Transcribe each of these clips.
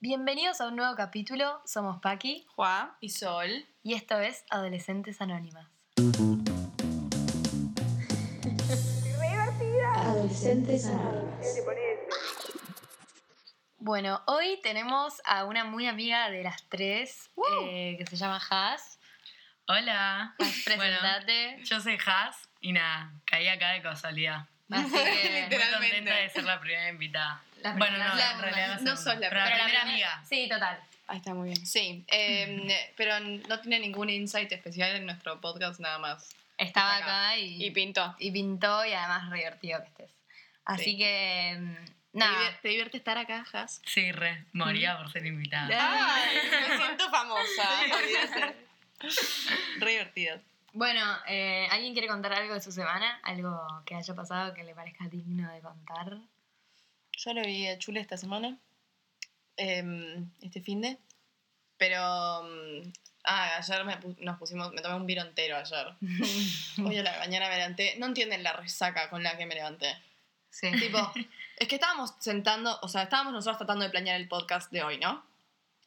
Bienvenidos a un nuevo capítulo. Somos Paki Juá y Sol. y esto es Adolescentes Anónimas. Adolescentes Anónimas. Bueno, hoy tenemos a una muy amiga de las tres eh, que se llama Has. Hola. Has, presentate. Bueno, yo soy Has y nada, caí acá de casualidad. Así que, Muy contenta de ser la primera invitada. La bueno, no, la- en realidad no la sos la pero la primera primera- amiga. Sí, total. Ahí está muy bien. Sí, eh, pero no tiene ningún insight especial en nuestro podcast nada más. Estaba Está acá y, Y pintó. y pintó y además re divertido que estés. Así Sí. que, mm, ¿Te, nada. te divierte estar acá, Has? Sí, re, moría por ser invitada. Ay, me siento famosa. Re divertido. Bueno, eh, ¿alguien quiere contar algo de su semana? ¿Algo que haya pasado que le parezca digno de contar? Yo lo vi a Chule esta semana, em, este fin de. Pero. mm, ah, ayer me nos pusimos. Me tomé un vino entero ayer. Hoy a la mañana me levanté. No entienden la resaca con la que me levanté. Sí. Tipo, es que estábamos sentando, o sea, estábamos nosotros tratando de planear el podcast de hoy, ¿no?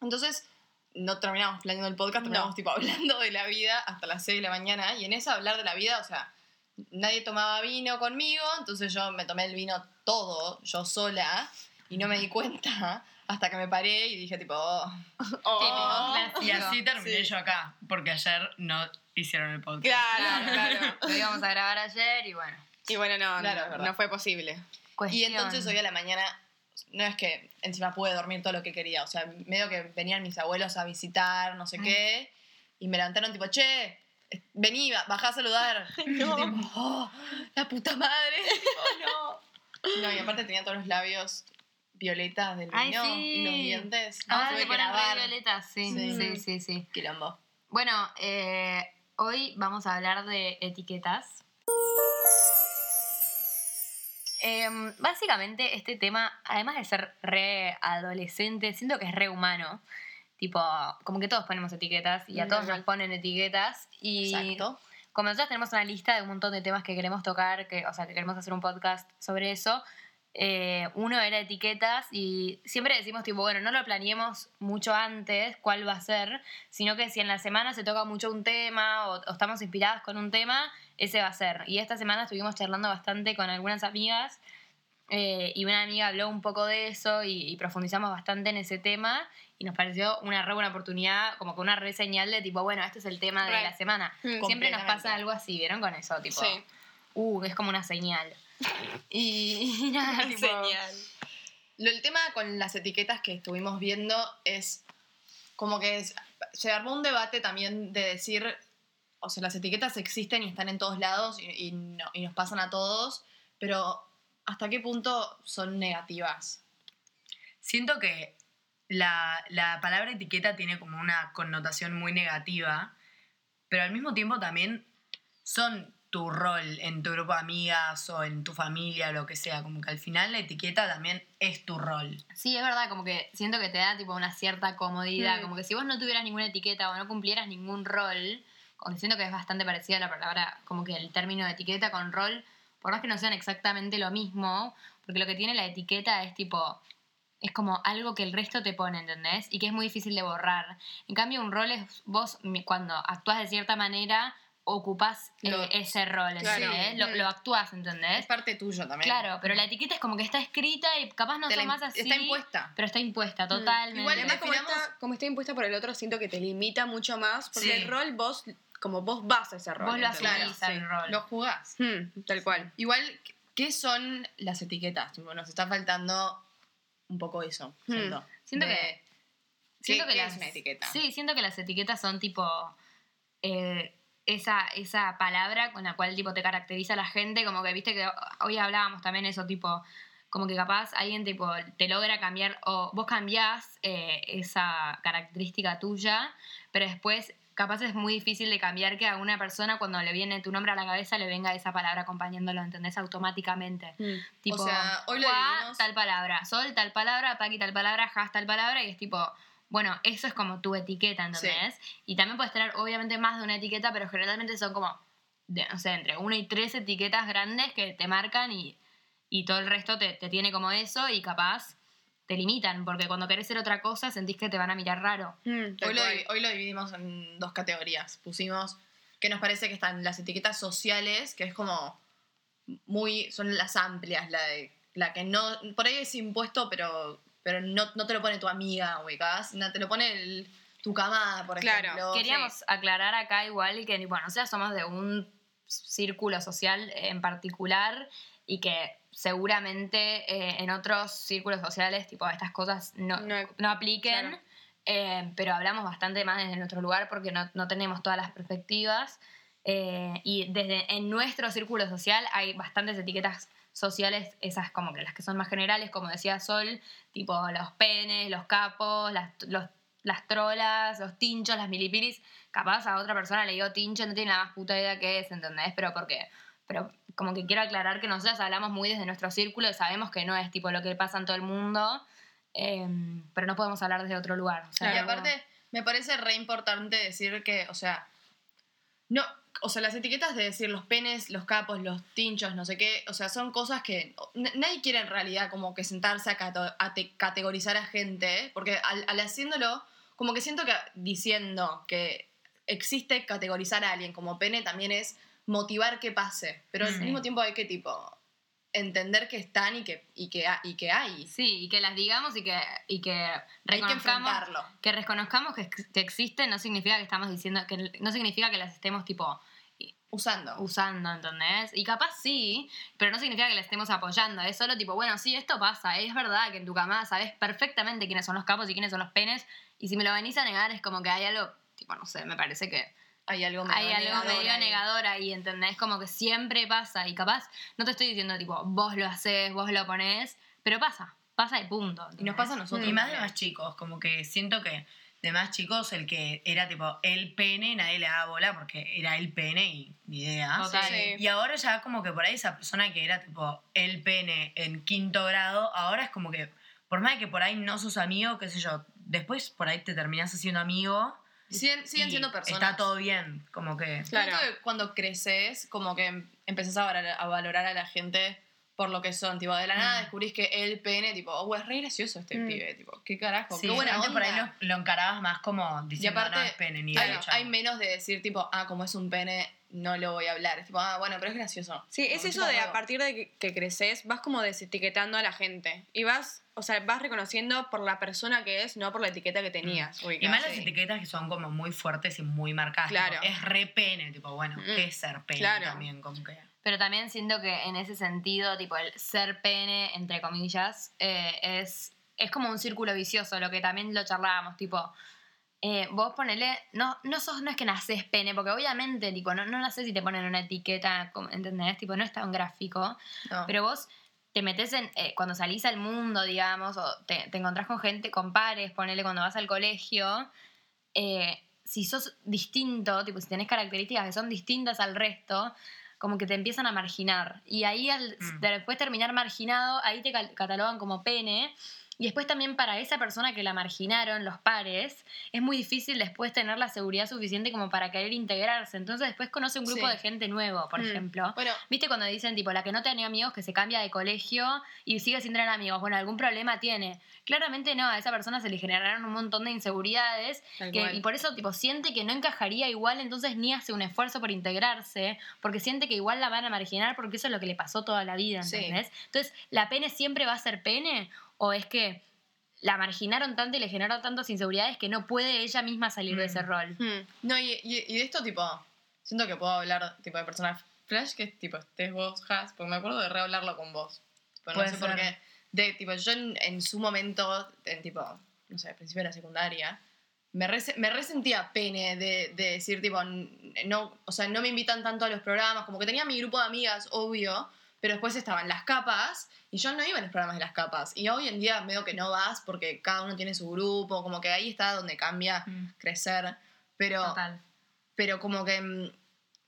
Entonces, no terminamos planeando el podcast, terminamos tipo hablando de la vida hasta las 6 de la mañana. Y en esa hablar de la vida, o sea, nadie tomaba vino conmigo, entonces yo me tomé el vino todo, yo sola, y no me di cuenta hasta que me paré y dije tipo, oh, Oh. Típico, Y así terminé Sí. yo acá, porque ayer no hicieron el podcast. Claro, claro. Lo íbamos a grabar ayer y bueno. Y bueno, no, Claro, no, fue posible. Y entonces hoy a la mañana, no es que encima pude dormir todo lo que quería, o sea, medio que venían mis abuelos a visitar, no sé qué, y me levantaron tipo, che, vení, ba- bajá a saludar. Tipo, oh, la puta madre, oh no. No, y aparte tenía todos los labios violetas del Ay, sí. y los dientes. Ah, que ponen violetas, sí, Sí. sí, sí, sí. Quilombo. Bueno, eh, hoy vamos a hablar de etiquetas. Em, básicamente este tema, además de ser re adolescente, siento que es re humano. Tipo, como que todos ponemos etiquetas y a todos nos ponen etiquetas. Y Exacto. como nosotros tenemos una lista de un montón de temas que queremos tocar, que, o sea, que queremos hacer un podcast sobre eso, eh, uno era etiquetas y siempre decimos tipo, bueno, no lo planeemos mucho antes cuál va a ser, sino que si en la semana se toca mucho un tema o, o estamos inspiradas con un tema, ese va a ser. Y esta semana estuvimos charlando bastante con algunas amigas eh, y una amiga habló un poco de eso y, y profundizamos bastante en ese tema y nos pareció una re buena oportunidad, como que una re señal de tipo, bueno, este es el tema de Re. la semana. Mm. Siempre nos pasa algo así, ¿vieron con eso? Tipo, Sí. uh, es como una señal. Y, y nada, tipo, Señal. Lo, el tema con las etiquetas que estuvimos viendo es como que es- se armó un debate también de decir, o sea, las etiquetas existen y están en todos lados y, y no- y nos pasan a todos, pero ¿hasta qué punto son negativas? Siento que la, la palabra etiqueta tiene como una connotación muy negativa, pero al mismo tiempo también son tu rol en tu grupo de amigas o en tu familia o lo que sea. Como que al final la etiqueta también es tu rol. Sí, es verdad, como que siento que te da tipo una cierta comodidad, Mm. como que si vos no tuvieras ninguna etiqueta o no cumplieras ningún rol, siento que es bastante parecida la palabra, como que el término de etiqueta con rol, por más que no sean exactamente lo mismo, porque lo que tiene la etiqueta es tipo, es como algo que el resto te pone, ¿entendés? Y que es muy difícil de borrar. En cambio, un rol es vos cuando actúas de cierta manera, ocupás eh, ese rol, Claro. ¿entendés? Lo, Mm. lo actúas, ¿entendés? Es parte tuyo también. Claro, pero la etiqueta es como que está escrita y capaz no más así. Está impuesta. Pero está impuesta, totalmente. Igual, Además, como está, como está impuesta por el otro, siento que te limita mucho más. Porque Sí. el rol, vos, como vos vas a ese rol. Vos lo asumís Claro, al rol. Lo jugás. Hmm, tal cual. Igual, ¿qué son las etiquetas? Tipo, nos está faltando un poco eso, Hmm. siento. Siento De- que- Siento ¿Qué- que las, es una etiqueta? Sí, siento que las etiquetas son tipo. eh, esa, esa palabra con la cual tipo te caracteriza a la gente, como que viste que hoy hablábamos también eso, tipo, como que capaz alguien tipo te logra cambiar, o vos cambiás eh, esa característica tuya, pero después capaz es muy difícil de cambiar que a una persona cuando le viene tu nombre a la cabeza le venga esa palabra acompañándolo, ¿entendés? Automáticamente. Hmm. Tipo, O sea, hoy lo Juá, tal palabra, Sol tal palabra, Paqui tal palabra, Has tal palabra, y es tipo, bueno, eso es como tu etiqueta, ¿entendés? Y también puedes tener, obviamente, más de una etiqueta, pero generalmente son como, de, no sé, entre una y tres etiquetas grandes que te marcan y, y todo el resto te, te tiene como eso, y capaz te limitan, porque cuando querés ser otra cosa sentís que te van a mirar raro. Mm, Hoy lo, hoy lo dividimos en dos categorías. Pusimos que nos parece que están las etiquetas sociales, que es como muy. son las amplias, la de. la que no. por ahí es impuesto, pero. pero no, no te lo pone tu amiga, ubicás. No te lo pone el- tu camada, por Claro. ejemplo. Queríamos aclarar acá igual que, bueno, nosotros somos de un círculo social en particular y que seguramente eh, en otros círculos sociales, tipo, estas cosas no, No, no apliquen, claro. eh, pero hablamos bastante más desde nuestro lugar porque no, no tenemos todas las perspectivas. eh, y desde en nuestro círculo social hay bastantes etiquetas sociales, esas como que las que son más generales, como decía Sol, tipo los penes, los capos, las, los- las trolas, los tinchos, las milipiris. Capaz a otra persona le digo tincho, no tiene la más puta idea qué es, ¿entendés? Pero porque, pero como que quiero aclarar que nosotros hablamos muy desde nuestro círculo y sabemos que no es tipo lo que pasa en todo el mundo, eh, pero no podemos hablar desde otro lugar. o sea, y aparte, me parece re importante decir que, o sea, no, o sea, las etiquetas de decir los penes, los capos, los tinchos, no sé qué, o sea, son cosas que nadie quiere en realidad como que sentarse a, cato- a te- categorizar a gente, ¿eh? porque al, al haciéndolo, como que siento que diciendo que existe categorizar a alguien como pene también es motivar que pase, pero al Sí. mismo tiempo hay que tipo entender que están y que, y que, y que hay. Sí, y que las digamos y que, y que Hay que reconozcamos enfrentarlo. que reconozcamos que, que existen no significa que estamos diciendo que no significa que las estemos tipo Usando. usando, ¿entendés? Y capaz sí, pero no significa que las estemos apoyando, es solo tipo, bueno, sí, esto pasa, es verdad que en tu camada sabes perfectamente quiénes son los capos y quiénes son los penes, y si me lo venís a negar es como que hay algo, tipo, no sé, me parece que Hay algo hay medio algo negador medio ahí. negador ahí, ¿entendés? Como que siempre pasa y capaz, no te estoy diciendo tipo, vos lo haces, vos lo ponés, pero pasa, pasa de punto. Y nos ¿entendés? pasa a nosotros. Y más de más chicos, como que siento que de más chicos el que era tipo el pene, nadie le daba bola porque era el pene y ni idea. Total. Sí. Y ahora ya como que por ahí esa persona que era tipo el pene en quinto grado, ahora es como que, por más de que por ahí no sos amigo, qué sé yo, después por ahí te terminás haciendo amigo. Siguen, siguen y siendo personas. Está todo bien, como que... Claro. Que cuando creces, como que em- empezás a valorar a la gente por lo que son. Tipo, de la nada Mm. descubrís que el pene, tipo, oh, es re gracioso este Mm. pibe. Tipo, qué carajo, Sí, qué buena antes por ahí onda. lo, lo encarabas más como Y diciendo aparte, no es pene ni hay, de hecho. hay menos de decir, tipo, ah, como es un pene, no lo voy a hablar. Es tipo, ah, bueno, pero es gracioso. Sí, es eso de a partir de que, que creces, vas como desetiquetando a la gente. Y vas, o sea, vas reconociendo por la persona que es, no por la etiqueta que tenías. Y ubicás. más las etiquetas que son como muy fuertes y muy marcadas. Claro. tipo, es re pene, tipo, bueno, Mm. ¿qué es ser pene Claro. también? Como que... Pero también siento que en ese sentido, tipo, el ser pene, entre comillas, eh, es, es como un círculo vicioso, lo que también lo charlábamos, tipo, eh, vos ponele, no, no sos, no es que nacés pene, porque obviamente, tipo, no, no nacés y te ponen una etiqueta, ¿entendés? Tipo, no es tan gráfico, No. pero vos te metes en, eh, cuando salís al mundo, digamos, o te, te encontrás con gente, con pares, ponele cuando vas al colegio, si sos distinto, tipo, si tenés características que son distintas al resto, como que te empiezan a marginar. Y ahí, al Mm. después terminar marginado, ahí te catalogan como pene. Y después también para esa persona que la marginaron, los pares, es muy difícil después tener la seguridad suficiente como para querer integrarse. Entonces después conoce un grupo Sí. de gente nuevo, por Mm. ejemplo. Bueno, ¿Viste cuando dicen, tipo, la que no tenía amigos que se cambia de colegio y sigue sin tener amigos? Bueno, algún problema tiene. Claramente no, a esa persona se le generaron un montón de inseguridades que- y por eso, tipo, siente que no encajaría igual, entonces ni hace un esfuerzo por integrarse, porque siente que igual la van a marginar porque eso es lo que le pasó toda la vida, Sí. ¿entendés? Entonces, ¿la pene siempre va a ser pene o es que la marginaron tanto y le generaron tantas inseguridades que no puede ella misma salir de Mm. ese rol? Hmm. no, y, y- y de esto, tipo, siento que puedo hablar, tipo, de personas flash que, tipo, estés vos, Has, porque me acuerdo de rehablarlo con vos. Tipo, no Puede sé por ser. qué. De, tipo, yo en, en su momento, en, tipo, no sé, al principio de la secundaria, me, rese- me resentía pene de, de decir, tipo, no, o sea, no me invitan tanto a los programas, como que tenía mi grupo de amigas, obvio, pero después estaban las capas y yo no iba a los programas de las capas. Y hoy en día veo que no vas porque cada uno tiene su grupo, como que ahí está donde cambia Mm. crecer. Pero, Total. pero como que mm,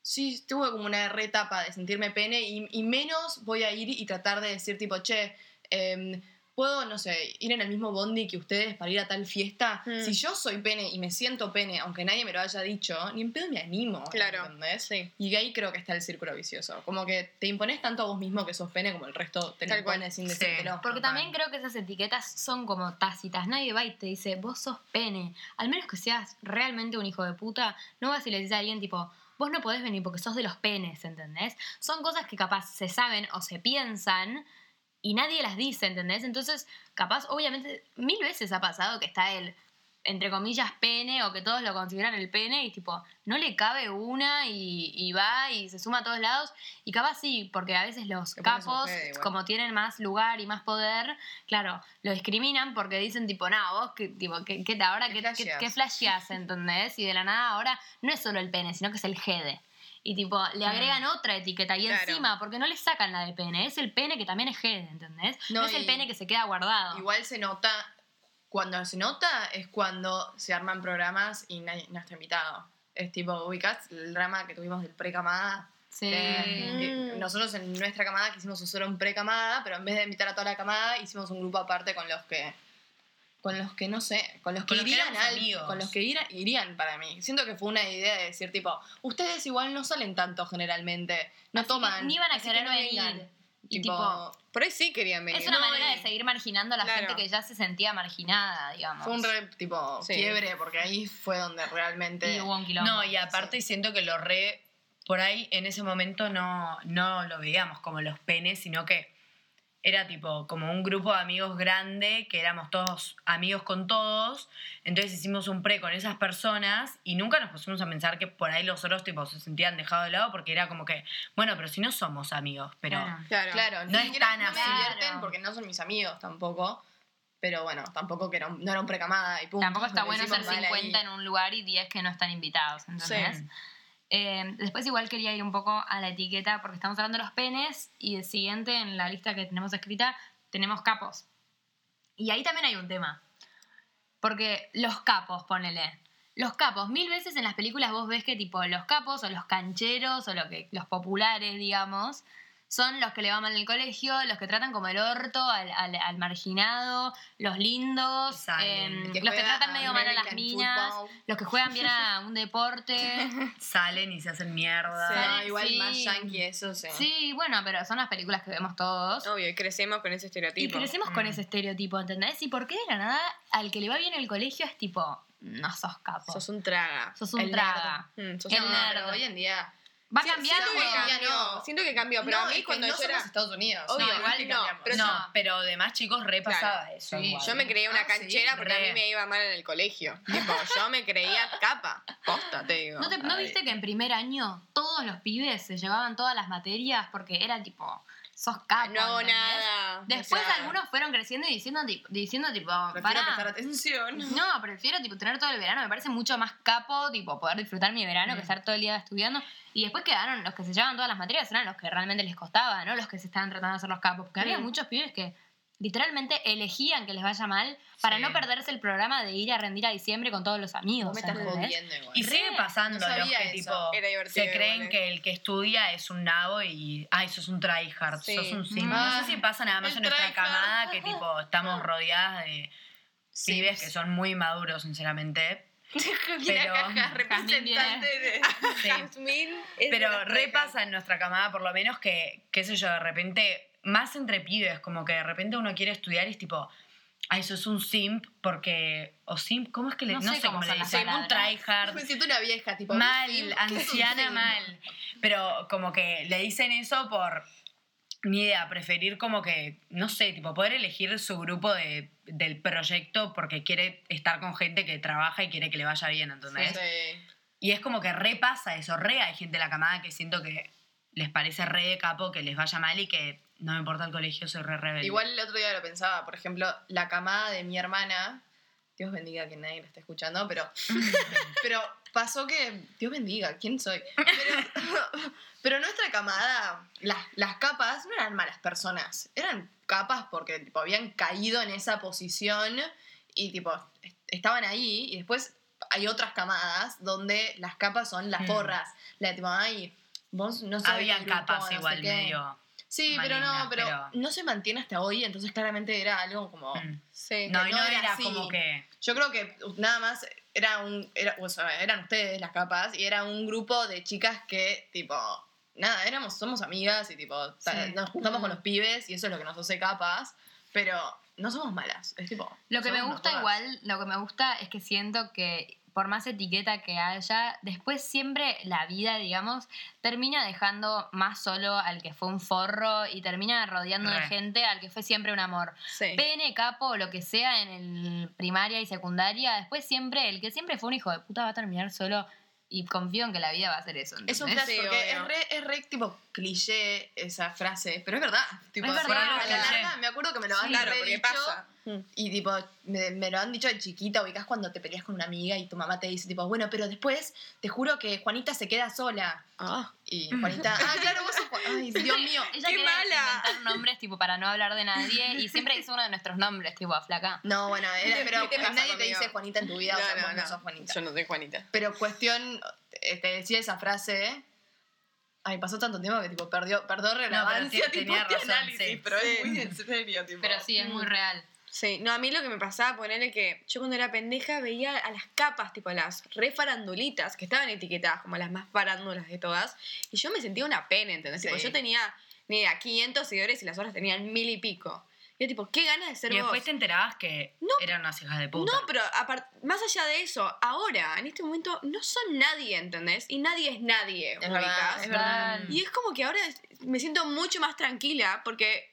sí, tuve como una retapa de sentirme pene y, y menos voy a ir y tratar de decir tipo, che, em, puedo, no sé, ir en el mismo bondi que ustedes para ir a tal fiesta. Mm. Si yo soy pene y me siento pene, aunque nadie me lo haya dicho, ni en pedo me animo. Claro. ¿Entendés? Sí. Y ahí creo que está el círculo vicioso. Como que te impones tanto a vos mismo que sos pene como el resto te lo impone sin Sí. decírtelo. Porque Total. también creo que esas etiquetas son como tácitas. Nadie va y te dice, vos sos pene. Al menos que seas realmente un hijo de puta, no vas y le dices a alguien tipo, vos no podés venir porque sos de los penes, ¿entendés? Son cosas que capaz se saben o se piensan y nadie las dice, ¿entendés? Entonces, capaz, obviamente, mil veces ha pasado que está el, entre comillas, pene o que todos lo consideran el pene y tipo, no le cabe una y, y va y se suma a todos lados. Y capaz sí, porque a veces los capos, como tienen más lugar y más poder, claro, lo discriminan porque dicen tipo, no, vos, que, tipo, que, que ahora ¿Qué flasheás? que flasheás, ¿entendés? Y de la nada ahora no es solo el pene, sino que es el jede. Y tipo, le agregan otra etiqueta y Claro. encima, porque no le sacan la de pene, es el pene que también es jede, ¿entendés? No, No, es el pene que se queda guardado. Igual se nota, cuando se nota es cuando se arman programas y nadie, no está invitado. Es tipo, ubicás el drama que tuvimos del precamada. Sí. que- que Mm. nosotros en nuestra camada quisimos usar un precamada, pero en vez de invitar a toda la camada, hicimos un grupo aparte con los que. Con los que no sé, con los que Con los que irían éramos al- amigos. con los que irían para mí. Siento que fue una idea de decir tipo, ustedes igual no salen tanto generalmente, no Así toman, ni van a querer no venir. vengan. Y Tipo, tipo, Por ahí sí querían venir. es una no, manera y- de seguir marginando a la Claro. gente que ya se sentía marginada, digamos. Fue un re, tipo, Sí. quiebre, porque ahí fue donde realmente... Y hubo un quilombo. No, y aparte siento que lo re. Por ahí en ese momento no, no lo veíamos como los penes, sino que era tipo como un grupo de amigos grande, que éramos todos amigos con todos. Entonces hicimos un pre con esas personas y nunca nos pusimos a pensar que por ahí los otros tipo se sentían dejados de lado porque era como que, bueno, pero si no somos amigos, pero. Claro. Claro. No es tan no así. me divierten Claro. porque no son mis amigos tampoco. Pero bueno, tampoco que era un- no era un precamada y punto. Tampoco está bueno ser mal 50 ahí. en un lugar y 10 que no están invitados, ¿entendés? Sí. Eh, después igual quería ir un poco a la etiqueta porque estamos hablando de los penes y el siguiente en la lista que tenemos escrita tenemos capos. Y ahí también hay un tema. Porque los capos, ponele. Los capos, mil veces en las películas vos ves que tipo los capos o los cancheros o lo que, los populares, digamos, son los que le va mal en el colegio, los que tratan como el orto al, al- al marginado, los lindos, em, que los que tratan medio mal a las minas, football. los que juegan bien a un deporte. Salen y se hacen mierda. Sí. No, igual Sí. más yankee eso, sí. Sí, bueno, pero son las películas que vemos todos. Obvio, y crecemos con ese Y estereotipo. crecemos con Mm. ese estereotipo, ¿entendés? Y por qué de la nada al que le va bien el colegio es tipo, no sos capo. Sos un traga. Sos un el traga. Mm, sos El nerd. hoy en día... Va Sí, cambiando. siento que cambió, no. siento que cambió, pero no, a mí es que cuando no yo somos era... Estados Unidos. Obvio, no, igual que no, cambiamos. pero no, pero de más chicos re Claro. pasaba eso. Sí, igual. Yo me creía una Ah, sí, canchera porque a mí me iba mal en el colegio. Tipo, yo me creía capa. Posta, te digo. ¿No, te- no Ay. viste que en primer año todos los pibes se llevaban todas las materias porque era tipo, sos capo? no hago ¿entendés? nada. Después O sea, algunos fueron creciendo y diciendo tipo, diciendo, tipo Prefiero pará. prestar atención. No, prefiero tipo tener todo el verano, me parece mucho más capo, tipo poder disfrutar mi verano que Mm. estar todo el día estudiando. Y después quedaron los que se llevaban todas las materias, eran los que realmente les costaba, ¿no? Los que se estaban tratando de hacer los capos. Porque había muchos pibes que literalmente elegían que les vaya mal para Sí. no perderse el programa de ir a rendir a diciembre con todos los amigos. Me estás jodiendo igual. Y sigue pasando no los que tipo se creen igual, eh. que el que estudia es un nabo y ay, sos un tryhard, Sí. sos un sim. Ah, no sé si pasa nada más en nuestra camada que tipo estamos rodeadas de Sí, pibes que son muy maduros, sinceramente. Pero- caja representante de... Sí. Pero repasa en nuestra camada, por lo menos, que, qué sé yo, de repente, más entre pibes, como que de repente uno quiere estudiar y es tipo, ay, eso es un simp, porque, o simp, ¿cómo es que le, No no, sé cómo cómo le dicen, un tryhard, Me siento una vieja, tipo... mal, ¿qué es un anciana, mal. Pero como que le dicen eso por, ni idea, preferir como que, no sé, tipo, poder elegir su grupo de, del proyecto porque quiere estar con gente que trabaja y quiere que le vaya bien, ¿entendés? Sí. Y es como que repasa eso, re hay gente de la camada que siento que les parece re de capo que les vaya mal y que no me importa el colegio, soy re rebelde. Igual el otro día lo pensaba, por ejemplo, la camada de mi hermana, Dios bendiga que nadie la esté escuchando, pero, pero pasó que, Dios bendiga, ¿quién soy? Pero, pero nuestra camada, las, las capas no eran malas personas, eran capas porque tipo, habían caído en esa posición y tipo, est- estaban ahí y después hay otras camadas donde las capas son las Hmm. porras, la tipo, ay, vos no sos Habían capas no igual qué". medio. Sí, pero no, pero, no se mantiene hasta hoy, entonces claramente era algo como... Mm. Sí. No, y no no era era así. como que. Yo creo que nada más era un... Era, o sea, eran ustedes las capas y era un grupo de chicas que, tipo... Nada, éramos, somos amigas y tipo, Sí. nos juntamos con los pibes y eso es lo que nos hace capas, pero no somos malas, es tipo... Lo que me gusta igual, lo que me gusta es que siento que por más etiqueta que haya, después siempre la vida, digamos, termina dejando más solo al que fue un forro y termina rodeando de gente al que fue siempre un amor. Sí. Pene, capo, o lo que sea en el primaria y secundaria, después siempre, el que siempre fue un hijo de puta va a terminar solo y confío en que la vida va a ser eso. Es un flash Sí, porque es re, es re, tipo cliché esa frase, pero es verdad. Tipo, Es a la larga me acuerdo que me lo han Claro, re porque dicho, pasa. Mm. Y tipo, me, me lo han dicho de chiquita, ubicás cuando te peleas con una amiga y tu mamá te dice, tipo, bueno, pero después te juro que Juanita se queda sola. Ah. Y Juanita, ah, claro, vos sos Juan- Ay, Dios mío. Ella ¡Qué mala! inventar nombres tipo para no hablar de nadie y siempre dice uno de nuestros nombres, tipo flaca. No, bueno, era- ¿Qué pero te nadie te conmigo? dice Juanita en tu vida, o sea, vos no sos Juanita. Yo no soy Juanita. Pero cuestión, eh, te decía esa frase. Ay, pasó tanto tiempo que tipo perdió, perdió relevancia te- tipo, tenía este razón, análisis, sí. pero Sí. es muy en serio, tipo. Pero sí, es muy real. Sí, no, a mí lo que me pasaba, ponerle que yo cuando era pendeja veía a las capas, tipo las re farandulitas, que estaban etiquetadas como las más farándulas de todas, y yo me sentía una pena, ¿entendés? Sí. Tipo, yo tenía, ni idea, 500 seguidores y las otras tenían mil y pico. Y yo tipo, qué ganas de ser Y vos. después te enterabas que No. eran unas hijas de puta. No, pero apart- más allá de eso, ahora, en este momento, no son nadie, ¿entendés? Y nadie es nadie, Es verdad, es verdad. Mm. Y es como que ahora me siento mucho más tranquila porque,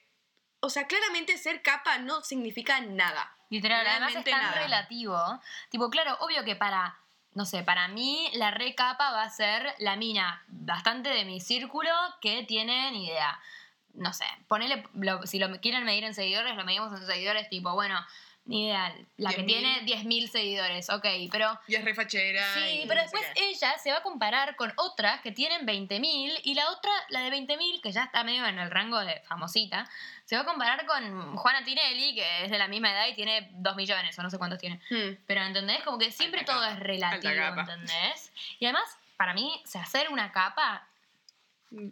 o sea, claramente ser capa no significa nada. Literal, además es tan nada. relativo. Tipo, claro, obvio que para, no sé, para mí la recapa va a ser la mina bastante de mi círculo que tiene ni idea. No sé, ponele, lo- si lo quieren medir en seguidores, lo medimos en seguidores, tipo, bueno, ni idea, la que 10.000. tiene 10.000 seguidores, ok, pero... Y es re fachera. Sí, y pero no después ella se va a comparar con otras que tienen 20.000 y la otra, la de 20.000, que ya está medio en el rango de famosita, se va a comparar con Juana Tinelli, que es de la misma edad y tiene 2 millones o no sé cuántos tiene. Hmm. Pero ¿entendés? Como que siempre Alta todo capa, es relativo. ¿entendés? Y además, para mí, o sea, hacer una capa...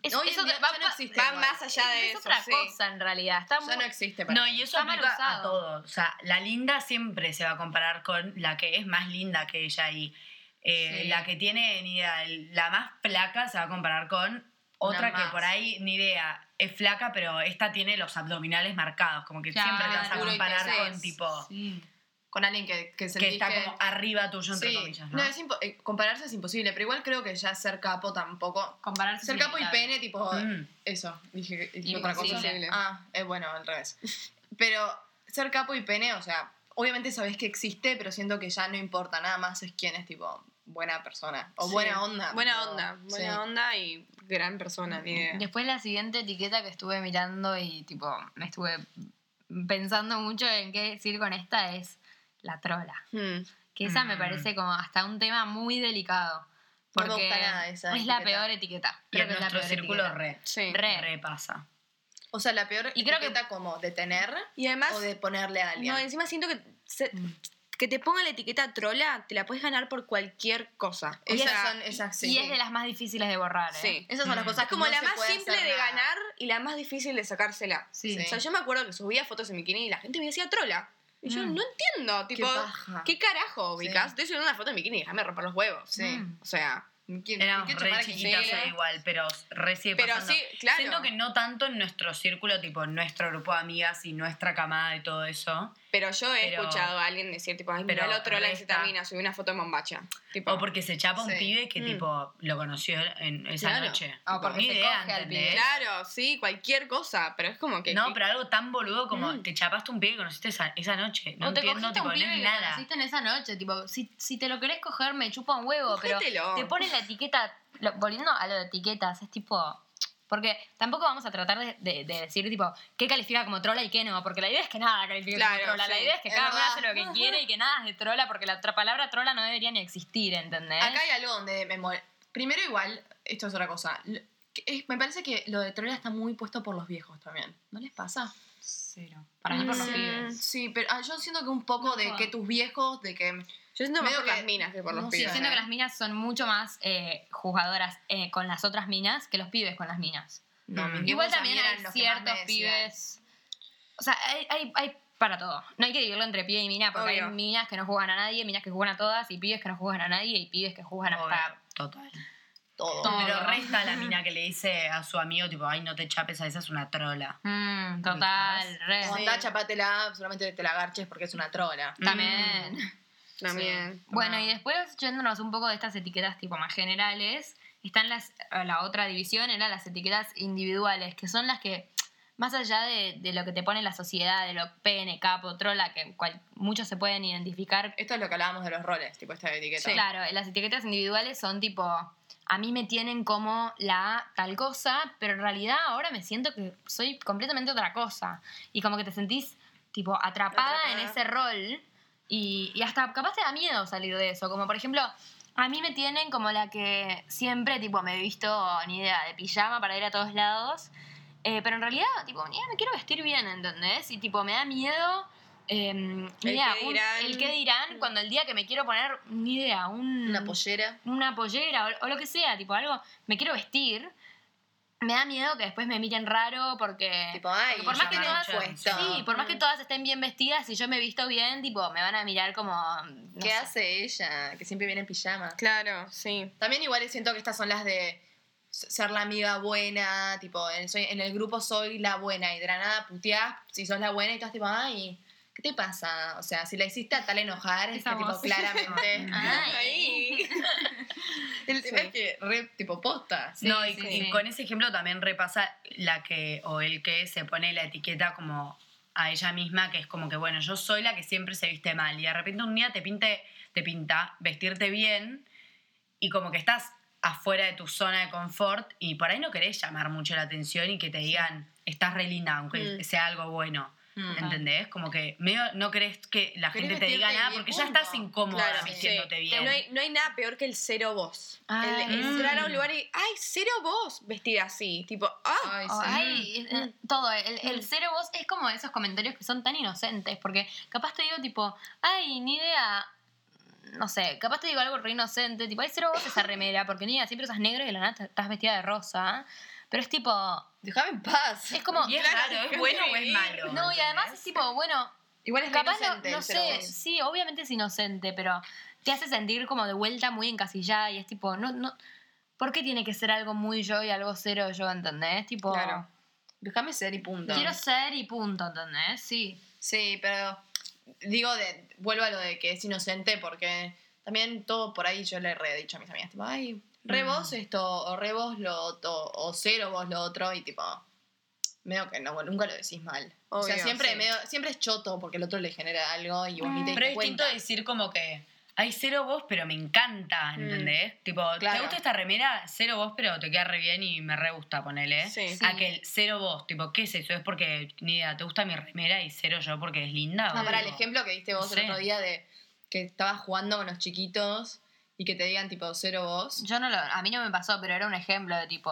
Es, eso día va, ya no existe Va más allá de es eso. otra sí. cosa en realidad. Está Ya muy- no existe para No, mí. y eso Está mal aplica a todo. O sea, la linda siempre se va a comparar con la que es más linda que ella y eh, Sí. la que tiene ni idea, la más flaca se va a comparar con otra que por ahí ni idea es flaca, pero esta tiene los abdominales marcados. Como que Claro. siempre te vas a comparar con tipo Sí. Con alguien que, que que sentís está que- como arriba tuyo, entre Sí, comillas, ¿no? no, es impo- eh, compararse es imposible, pero igual creo que ya ser capo tampoco. Compararse Ser capo y pene, tipo. Mm. Eso, dije, dije otra cosa. Imposible. Ah, es bueno, al revés. Pero ser capo y pene, o sea, obviamente sabés que existe, pero siento que ya no importa, nada más es quién es, tipo, buena persona. O Sí. buena onda. Buena tipo, onda, buena sí. onda y gran persona, ni idea. Después la siguiente etiqueta que estuve mirando y tipo me estuve pensando mucho en qué decir con esta es la trola. Hmm. Que esa me Mm. parece como hasta un tema muy delicado. No me Porque gusta nada esa es la etiqueta. peor etiqueta. Y Creo en que es la nuestro peor círculo etiqueta. re, Sí. Re. re pasa. O sea, la peor Y creo que- etiqueta como de tener Y además, o de ponerle a alguien. no, encima siento que se- Mm. que te ponga la etiqueta trola, te la puedes ganar por cualquier cosa. O Esas sea, son esas, sí. Y es de las más difíciles de borrar, ¿eh? Sí. Esas son las Mm. cosas Es como que no la se más puede simple de nada. ganar y la más difícil de sacársela. Sí. Sí. O sea, yo me acuerdo que subía fotos en bikini y la gente me decía trola. Y yo Mm. no entiendo, tipo, paja. ¿qué carajo, Sí. ubicás? Estoy subiendo una foto en bikini, déjame romper los huevos. Sí. Mm. O sea, ¿Quién- Éramos re chiquitas sí? igual, pero re sigue pero pasando. sí, claro. Siento que no tanto en nuestro círculo, tipo en nuestro grupo de amigas y nuestra camada y todo eso. Pero yo he Pero- escuchado a alguien decir, tipo, ay, pero mira lo trola y resta. se tamina, subí una foto en bombacha. Tipo, O porque se chapa un Sí. pibe que Mm. tipo lo conoció en esa Claro. noche. O porque Ni se idea, coge al pibe. claro, sí, cualquier cosa, pero es como que... No, que- pero algo tan boludo como Mm. te chapaste un pibe que conociste esa, esa noche. No o te entiendo, tipo, un no pibe es que nada. conociste en esa noche. Tipo, si, si te lo querés coger, me chupa un huevo. Cogételo. Pero te pones la etiqueta. lo- volviendo a lo de etiquetas, es tipo. Porque tampoco vamos a tratar de, de- de decir, tipo, qué califica como trola y qué no. Porque la idea es que nada califica Claro, como trola. La idea es que es cada uno hace lo que quiere y que nada es de trola. Porque la otra palabra trola no debería ni existir, ¿entendés? Acá hay algo donde me mol- Primero, igual, esto es otra cosa. Me parece que lo de trola está muy puesto por los viejos también. ¿No les pasa? Cero. Para mí, por los Mm. pibes. Sí, pero ah, yo siento que un poco de No. que tus viejos, de que. Yo siento más por las que- minas que por los no Sí, pibes. siento ¿eh? que las minas son mucho más eh, jugadoras eh, con las otras minas que los pibes con las minas. No, Mm. Igual también hay que ciertos pibes. O sea, hay, hay, hay para todo. No hay que dividirlo entre pibe y mina, porque Obvio. hay minas que no juegan a nadie, minas que juegan a todas, y pibes que no juegan a nadie, y pibes que juegan hasta. Obvio, Total. Todo. Todo. Pero resta la mina que le dice a su amigo, tipo, ay, no te chapes a esa, es una trola. Mm, total, re. O andá, chapátela, solamente te la garches porque es una trola. También. También. Bueno, Ah. y después yéndonos un poco de estas etiquetas tipo más generales, están las, la otra división, eran las etiquetas individuales, que son las que, más allá de, de lo que te pone la sociedad, de lo pene, capo, trola, que cual- muchos se pueden identificar, Esto es lo que hablábamos de los roles, tipo esta etiqueta. Claro, las etiquetas individuales son tipo, a mí me tienen como la tal cosa, pero en realidad ahora me siento que soy completamente otra cosa. Y como que te sentís tipo atrapada, en ese rol y, y hasta capaz te da miedo salir de eso. Como por ejemplo, a mí me tienen como la que siempre tipo me he visto ni idea de pijama para ir a todos lados. eh, pero en realidad, tipo, ni idea, me quiero vestir bien, ¿entendés? Y tipo, me da miedo. eh, El idea, qué un- dirán. el dirán cuando el día que me quiero poner, ni idea, un, Una pollera. una pollera o, o lo que sea, tipo algo, me quiero vestir. Me da miedo que después me miren raro porque, Tipo, ay, porque por más que todas sí, por más que todas estén bien vestidas, si yo me visto bien, tipo, me van a mirar como no ¿Qué sé. hace ella? Que siempre viene en pijama. Claro, sí. También igual siento que estas son las de ser la amiga buena, tipo, en, soy- en el grupo soy la buena y de la nada puteás si sos la buena y estás tipo, ay, ¿qué te pasa? O sea, si la hiciste a tal enojar, es que tipo, claramente... Ay. El tema es que re, tipo, posta. Sí, no, y, sí, y sí. con ese ejemplo también repasa la que, o el que se pone la etiqueta como a ella misma, que es como que, bueno, yo soy la que siempre se viste mal. Y de repente un día te, pinte, te pinta vestirte bien y como que estás afuera de tu zona de confort y por ahí no querés llamar mucho la atención y que te digan, estás re linda, aunque Mm. sea algo bueno. Mm. ¿Entendés? Como que medio no crees que la gente te diga nada porque ya estás incómoda Claro, vistiéndote sí. bien. No hay, no hay nada peor que el cero voz. Ay. El entrar a un lugar y, ay, cero voz vestida así. Tipo, ah, Ay, sí. ay, eh, todo, el, el cero voz es como esos comentarios que son tan inocentes, porque capaz te digo tipo, ay, ni idea, no sé, capaz te digo algo re inocente, tipo, ay, cero voz esa remera, porque ni idea, siempre usas negro y de la nada estás vestida de rosa, pero es tipo, Déjame en paz. es como, y es Claro, raro, ¿es bueno o es malo? no, y además es tipo, bueno, Igual es capaz no, inocente no cero sé, sí, obviamente es inocente, pero te hace sentir como de vuelta muy encasillada y es tipo, no, no, ¿por qué tiene que ser algo muy yo y algo cero yo, ¿entendés? Tipo, Claro. Déjame ser y punto. quiero ser y punto, ¿entendés? Sí. Sí, pero digo, de, vuelvo a lo de que es inocente porque también todo por ahí yo le he re dicho a mis amigas, tipo, ay, re Mm. vos esto, o re vos lo otro, o cero vos lo otro, y tipo, medio que no, nunca lo decís mal. o sea, siempre, sí. medio, siempre es choto porque el otro le genera algo y vos ni te Pero es distinto decir como que hay cero voz, pero me encanta, ¿entendés? Tipo, ¿te gusta esta remera? Cero voz, pero te queda re bien y me re gusta ponerle. Sí. Sí. A que el cero voz, tipo, ¿qué es eso? Es porque, ni idea, ¿te gusta mi remera y cero yo porque es linda? No, o para el ejemplo que diste vos el otro día de que estabas jugando con los chiquitos y que te digan tipo cero vos. Yo no lo, a mí no me pasó, pero era un ejemplo de tipo,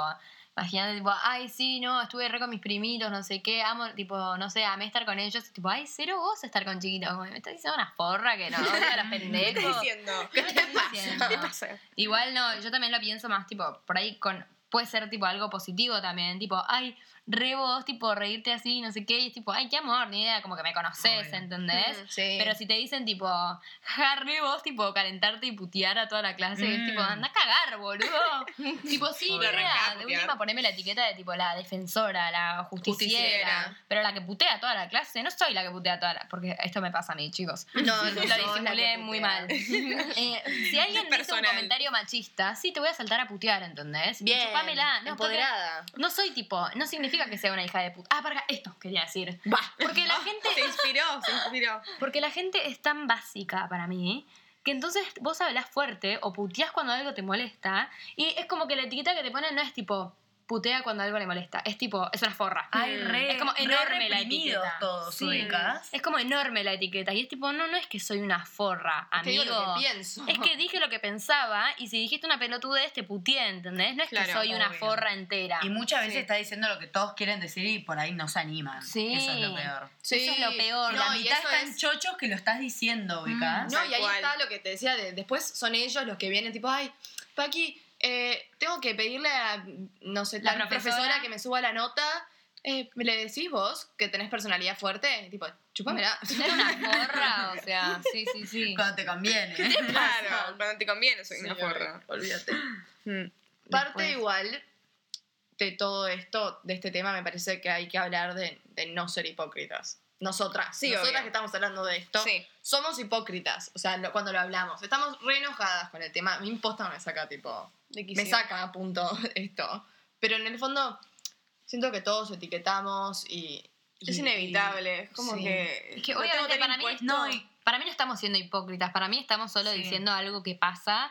imagínate, tipo, ay, sí, no, estuve re con mis primitos, no sé qué, amo, tipo, no sé, amé estar con ellos, tipo, ay, cero vos estar con chiquitos, como, me estás diciendo una forra que no, a los ¿qué pendejos. estás diciendo? ¿Qué estás diciendo? ¿Qué pasa? Igual no, yo también lo pienso más, tipo, por ahí con, puede ser tipo algo positivo también, tipo, ay, re vos, tipo, reírte así, no sé qué, y es tipo, ay, qué amor, ni idea, como que me conoces, Obvio. ¿entendés? Mm, Sí. Pero si te dicen tipo, ja, re vos, tipo, calentarte y putear a toda la clase, es Mm. tipo, anda a cagar, boludo. tipo, sí, Obvio, ni idea, de última poneme la etiqueta de tipo la defensora, la justiciera, Justiciera. pero la que putea a toda la clase, no soy la que putea a toda la, porque esto me pasa a mí, chicos. No, no Lo disimulé muy mal. Eh, si alguien dice un comentario machista, sí te voy a saltar a putear, ¿entendés? Bien, Chupámela. No, empoderada. no soy tipo, no significa que sea una hija de puta. Ah, para esto quería decir. Va. Porque la gente Se inspiró, se inspiró. porque la gente es tan básica para mí que entonces vos hablas fuerte o puteás cuando algo te molesta y es como que la etiqueta que te ponen no es tipo putea cuando algo le molesta, es tipo, es una forra. Ay, Mm. re, Es como re enorme la etiqueta. todos, Sí. Es como enorme la etiqueta y es tipo, no, no es que soy una forra, Es que digo amigo. lo que pienso. Es que dije lo que pensaba y si dijiste una pelotudez te puteé, ¿entendés? No es que soy una forra entera. Y muchas veces Sí. está diciendo lo que todos quieren decir y por ahí no se animan. Sí. Eso es lo peor. Eso es lo peor. No, la mitad están es- chochos que lo estás diciendo, ubicás. No, Tal y ahí cual. está lo que te decía de después son ellos los que vienen tipo, ay, Paqui, eh, tengo que pedirle a, no sé, La la profesora. profesora que me suba la nota. Eh, ¿Me le decís vos que tenés personalidad fuerte? Tipo, chúpamela. Era una porra, o sea, sí, sí, sí. Cuando te conviene. Claro, cuando te conviene soy Sí, una forra. Olvídate. Mm. Parte Después. igual de todo esto, de este tema, me parece que hay que hablar de, de no ser hipócritas. Nosotras, Sí, nosotras obvio. que estamos hablando de esto, Sí. somos hipócritas. O sea, lo- cuando lo hablamos, estamos re enojadas con el tema. Mí imposta me saca, tipo, me saca a punto esto. Pero en el fondo, siento que todos etiquetamos y. Es inevitable. Es como sí. que. Es obviamente para mí, no, y para mí no estamos siendo hipócritas, para mí estamos solo Sí. diciendo algo que pasa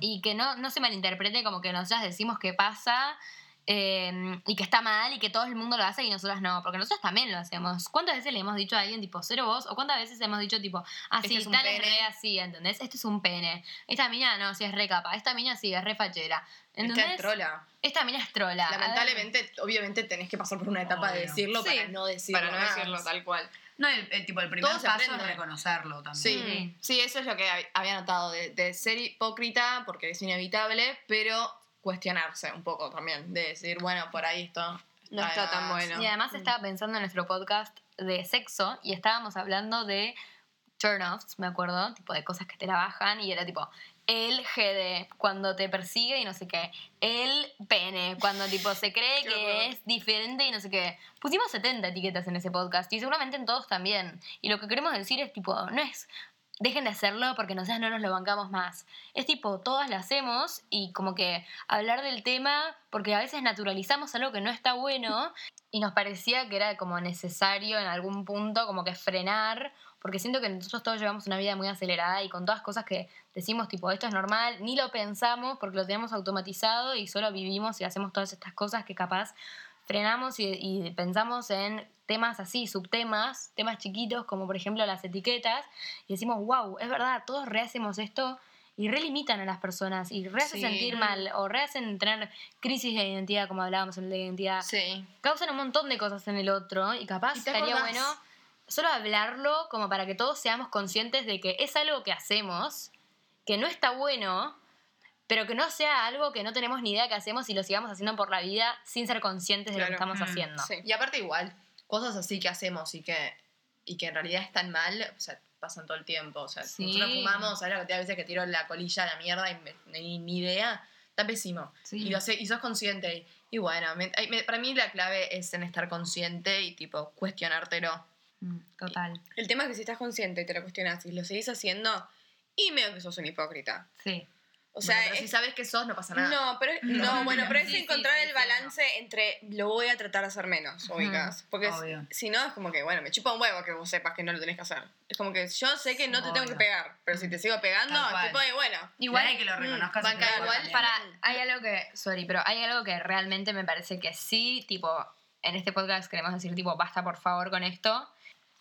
y que no, no se malinterprete como que nosotras decimos que pasa eh, y que está mal y que todo el mundo lo hace y nosotras no, porque nosotros también lo hacemos. ¿Cuántas veces le hemos dicho a alguien tipo cero vos? ¿O cuántas veces hemos dicho tipo, ah, Este sí, es un tal es pene. re así, ¿entendés? Este es un pene. Esta mina no, sí es re capa. Esta mina sí es re fachera. ¿Entendés? Esta es trola. Esta mina es trola. Lamentablemente, obviamente tenés que pasar por una etapa de Obvio. decirlo Sí, para no decirlo. Para no más. decirlo tal cual. No, el, el tipo, el primer Todo se paso aprende. es reconocerlo también. Sí, Mm. sí, eso es lo que hab- había notado, de, de ser hipócrita, porque es inevitable, pero cuestionarse un poco también, de decir, bueno, por ahí esto No está tan bueno. Y además estaba pensando en nuestro podcast de sexo y estábamos hablando de turn-offs, me acuerdo, tipo de cosas que te la bajan y era tipo el GD cuando te persigue y no sé qué, el pene cuando tipo se cree que es diferente y no sé qué. Pusimos 70 etiquetas en ese podcast y seguramente en todos también. Y lo que queremos decir es tipo, no es dejen de hacerlo porque nosotros no nos lo bancamos más. Es tipo, todas lo hacemos y como que hablar del tema porque a veces naturalizamos algo que no está bueno y nos parecía que era como necesario en algún punto como que frenar porque siento que nosotros todos llevamos una vida muy acelerada y con todas cosas que decimos tipo esto es normal, ni lo pensamos porque lo tenemos automatizado y solo vivimos y hacemos todas estas cosas que capaz frenamos y pensamos en temas así, subtemas, temas chiquitos como por ejemplo las etiquetas y decimos, wow, es verdad, todos rehacemos esto y relimitan a las personas y rehace Sí. sentir mal o rehacen tener crisis de identidad como hablábamos en de identidad Sí. causan un montón de cosas en el otro y capaz ¿Y estaría acordás? bueno solo hablarlo como para que todos seamos conscientes de que es algo que hacemos, que no está bueno, pero que no sea algo que no tenemos ni idea que hacemos y lo sigamos haciendo por la vida sin ser conscientes de lo que Claro. estamos Mm, haciendo. Sí. Y aparte igual, cosas así que hacemos y que, y que en realidad están mal, o sea, pasan todo el tiempo. O sea, Sí. nosotros fumamos, ¿sabes la cantidad de veces que tiro la colilla a la mierda y me- ni, ni idea? Está pésimo. Sí. Y, lo sé- y sos consciente. Y, y bueno, me- me- para mí la clave es en estar consciente y tipo cuestionártelo. Mm, Total. El tema es que si estás consciente y te lo cuestionas y lo seguís haciendo, y medio que sos un hipócrita. Sí. O sea, Bueno, pero es- si sabes que sos, no pasa nada. No, pero no, No. bueno, pero es Sí, encontrar sí, el sí, balance entre lo voy a tratar de hacer menos, ubicas. Porque si no, es como que, bueno, me chupa un huevo que vos sepas que no lo tenés que hacer. Es como que yo sé que no te tengo que pegar, pero si te sigo pegando, tipo de, bueno. Igual Igual que lo reconozcas. banca es igual. Para, hay algo que, sorry, pero hay algo que realmente me parece que sí, tipo, en este podcast queremos decir, tipo, basta por favor con esto,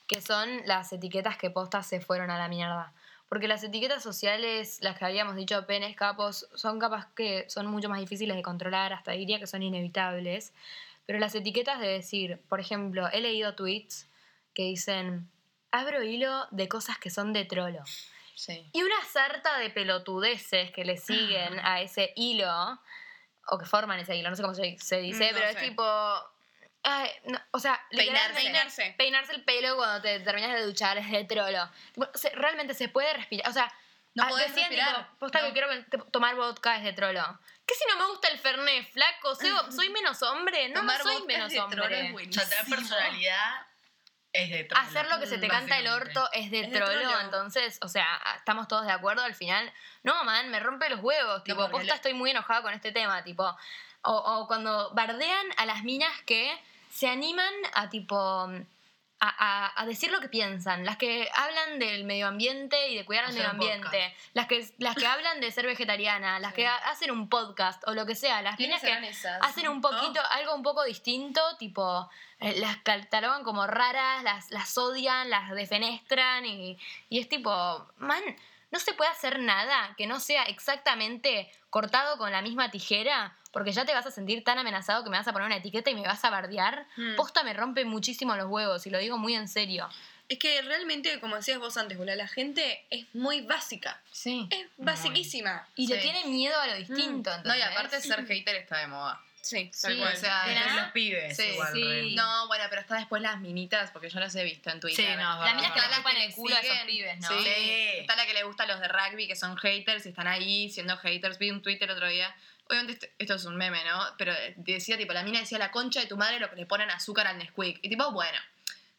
que son las etiquetas que postas se fueron a la mierda. Porque las etiquetas sociales, las que habíamos dicho, penes, capos, son capas que son mucho más difíciles de controlar, hasta diría que son inevitables. Pero las etiquetas de decir, por ejemplo, he leído tweets que dicen, abro hilo de cosas que son de trolo. Sí. Y una sarta de pelotudeces que le siguen a ese hilo, o que forman ese hilo, no sé cómo se, se dice, No pero es tipo. Ay, no, o sea, Peinarse. Peinarse. peinarse el pelo cuando te terminas de duchar es de trolo. Realmente se puede respirar. O sea, No ah, podés decían, respirar. tipo, posta No. que quiero tomar vodka es de trolo. ¿Qué si no me gusta el fernet, flaco? ¿Soy, soy menos hombre? No, Tomar no soy vodka es menos de trolo, hombre. es O sea, buenísimo. tener personalidad es de trolo. Hacer lo que se te canta el orto es de Es de trolo, trolo. entonces, o sea, estamos todos de acuerdo al final. No, man, me rompe los huevos, tipo, posta lo- estoy muy enojada con este tema, tipo. O, o cuando bardean a las minas que se animan a, tipo, a, a- decir lo que piensan, las que hablan del medio ambiente y de cuidar al medio ambiente, las que, las que hablan de ser vegetariana, las que ha- hacen un podcast o lo que sea, las ¿Quiénes que esas? hacen un poquito, algo un poco distinto, tipo, eh, las catalogan como raras, las, las odian, las defenestran y, y es tipo, man, no se puede hacer nada que no sea exactamente cortado con la misma tijera, porque ya te vas a sentir tan amenazado que me vas a poner una etiqueta y me vas a bardear. Mm. Posta me rompe muchísimo los huevos y lo digo muy en serio. Es que realmente, como decías vos antes, boludo, la gente es muy básica. Sí. Es basiquísima. Y le Sí. tiene miedo a lo distinto. No, y aparte ser hater está de moda. Sí, Sí, cual. o sea, de los pibes, Sí, igual. sí. No, bueno, pero está después las minitas, porque yo las he visto en Twitter. Sí, no, es Las minas que las que el culo a esos pibes, ¿no? Sí. Sí. Está la que le gusta a los de rugby, que son haters y están ahí siendo haters. Vi un Twitter otro día. Obviamente esto, esto es un meme, ¿no? Pero decía, tipo, la mina decía la concha de tu madre lo que le ponen azúcar al Nesquik. Y tipo, bueno,